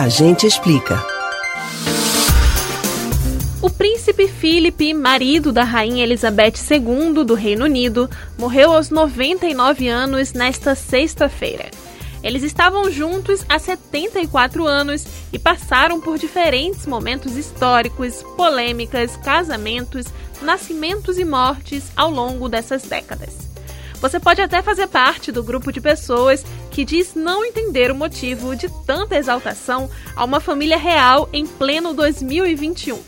A gente explica. O príncipe Philip, marido da rainha Elizabeth II do Reino Unido, morreu aos 99 anos nesta sexta-feira. Eles estavam juntos há 74 anos e passaram por diferentes momentos históricos, polêmicas, casamentos, nascimentos e mortes ao longo dessas décadas. Você pode até fazer parte do grupo de pessoas que diz não entender o motivo de tanta exaltação a uma família real em pleno 2021.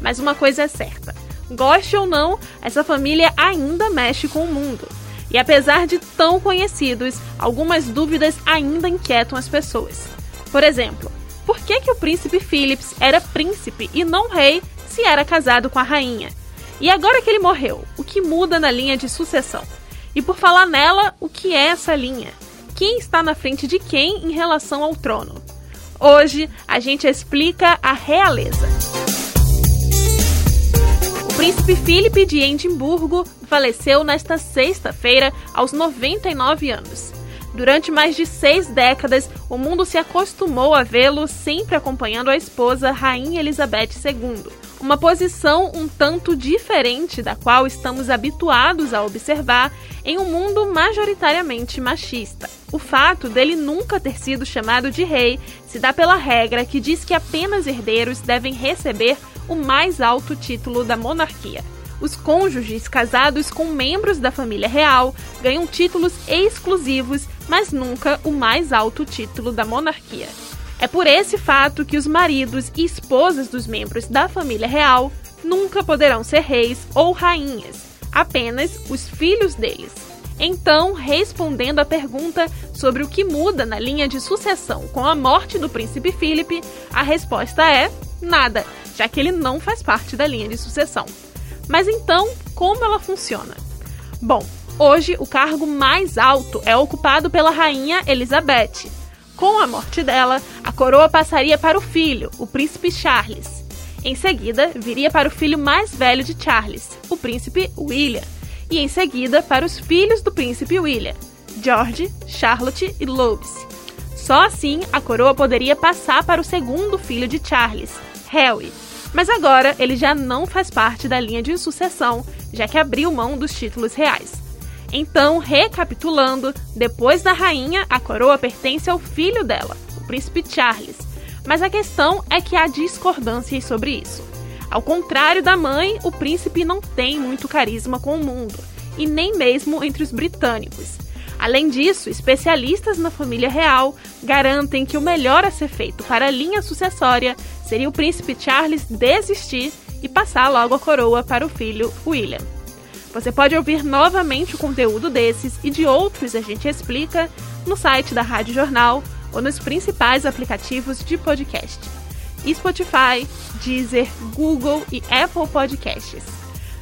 Mas uma coisa é certa: goste ou não, essa família ainda mexe com o mundo. E apesar de tão conhecidos, algumas dúvidas ainda inquietam as pessoas. Por exemplo, por que, que o príncipe Philips era príncipe e não rei se era casado com a rainha? E agora que ele morreu, o que muda na linha de sucessão? E por falar nela, o que é essa linha? Quem está na frente de quem em relação ao trono? Hoje a gente explica a realeza. O príncipe Filipe de Edimburgo faleceu nesta sexta-feira aos 99 anos. Durante mais de seis décadas, o mundo se acostumou a vê-lo sempre acompanhando a esposa Rainha Elizabeth II, uma posição um tanto diferente da qual estamos habituados a observar em um mundo majoritariamente machista. O fato dele nunca ter sido chamado de rei se dá pela regra que diz que apenas herdeiros devem receber o mais alto título da monarquia. Os cônjuges casados com membros da família real ganham títulos exclusivos, mas nunca o mais alto título da monarquia. É por esse fato que os maridos e esposas dos membros da família real nunca poderão ser reis ou rainhas, apenas os filhos deles. Então, respondendo à pergunta sobre o que muda na linha de sucessão com a morte do príncipe Filipe, a resposta é nada, já que ele não faz parte da linha de sucessão. Mas então, como ela funciona? Bom, hoje o cargo mais alto é ocupado pela rainha Elizabeth. Com a morte dela, a coroa passaria para o filho, o príncipe Charles. Em seguida, viria para o filho mais velho de Charles, o príncipe William, e em seguida para os filhos do príncipe William, George, Charlotte e Louis. Só assim a coroa poderia passar para o segundo filho de Charles, Harry, mas agora ele já não faz parte da linha de sucessão, já que abriu mão dos títulos reais. Então, recapitulando, depois da rainha, a coroa pertence ao filho dela, o príncipe Charles. Mas a questão é que há discordâncias sobre isso. Ao contrário da mãe, o príncipe não tem muito carisma com o mundo, e nem mesmo entre os britânicos. Além disso, especialistas na família real garantem que o melhor a ser feito para a linha sucessória seria o príncipe Charles desistir e passar logo a coroa para o filho William. Você pode ouvir novamente o conteúdo desses e de outros a gente explica no site da Rádio Jornal ou nos principais aplicativos de podcast: Spotify, Deezer, Google e Apple Podcasts.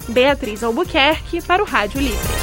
Beatriz Albuquerque para o Rádio Livre.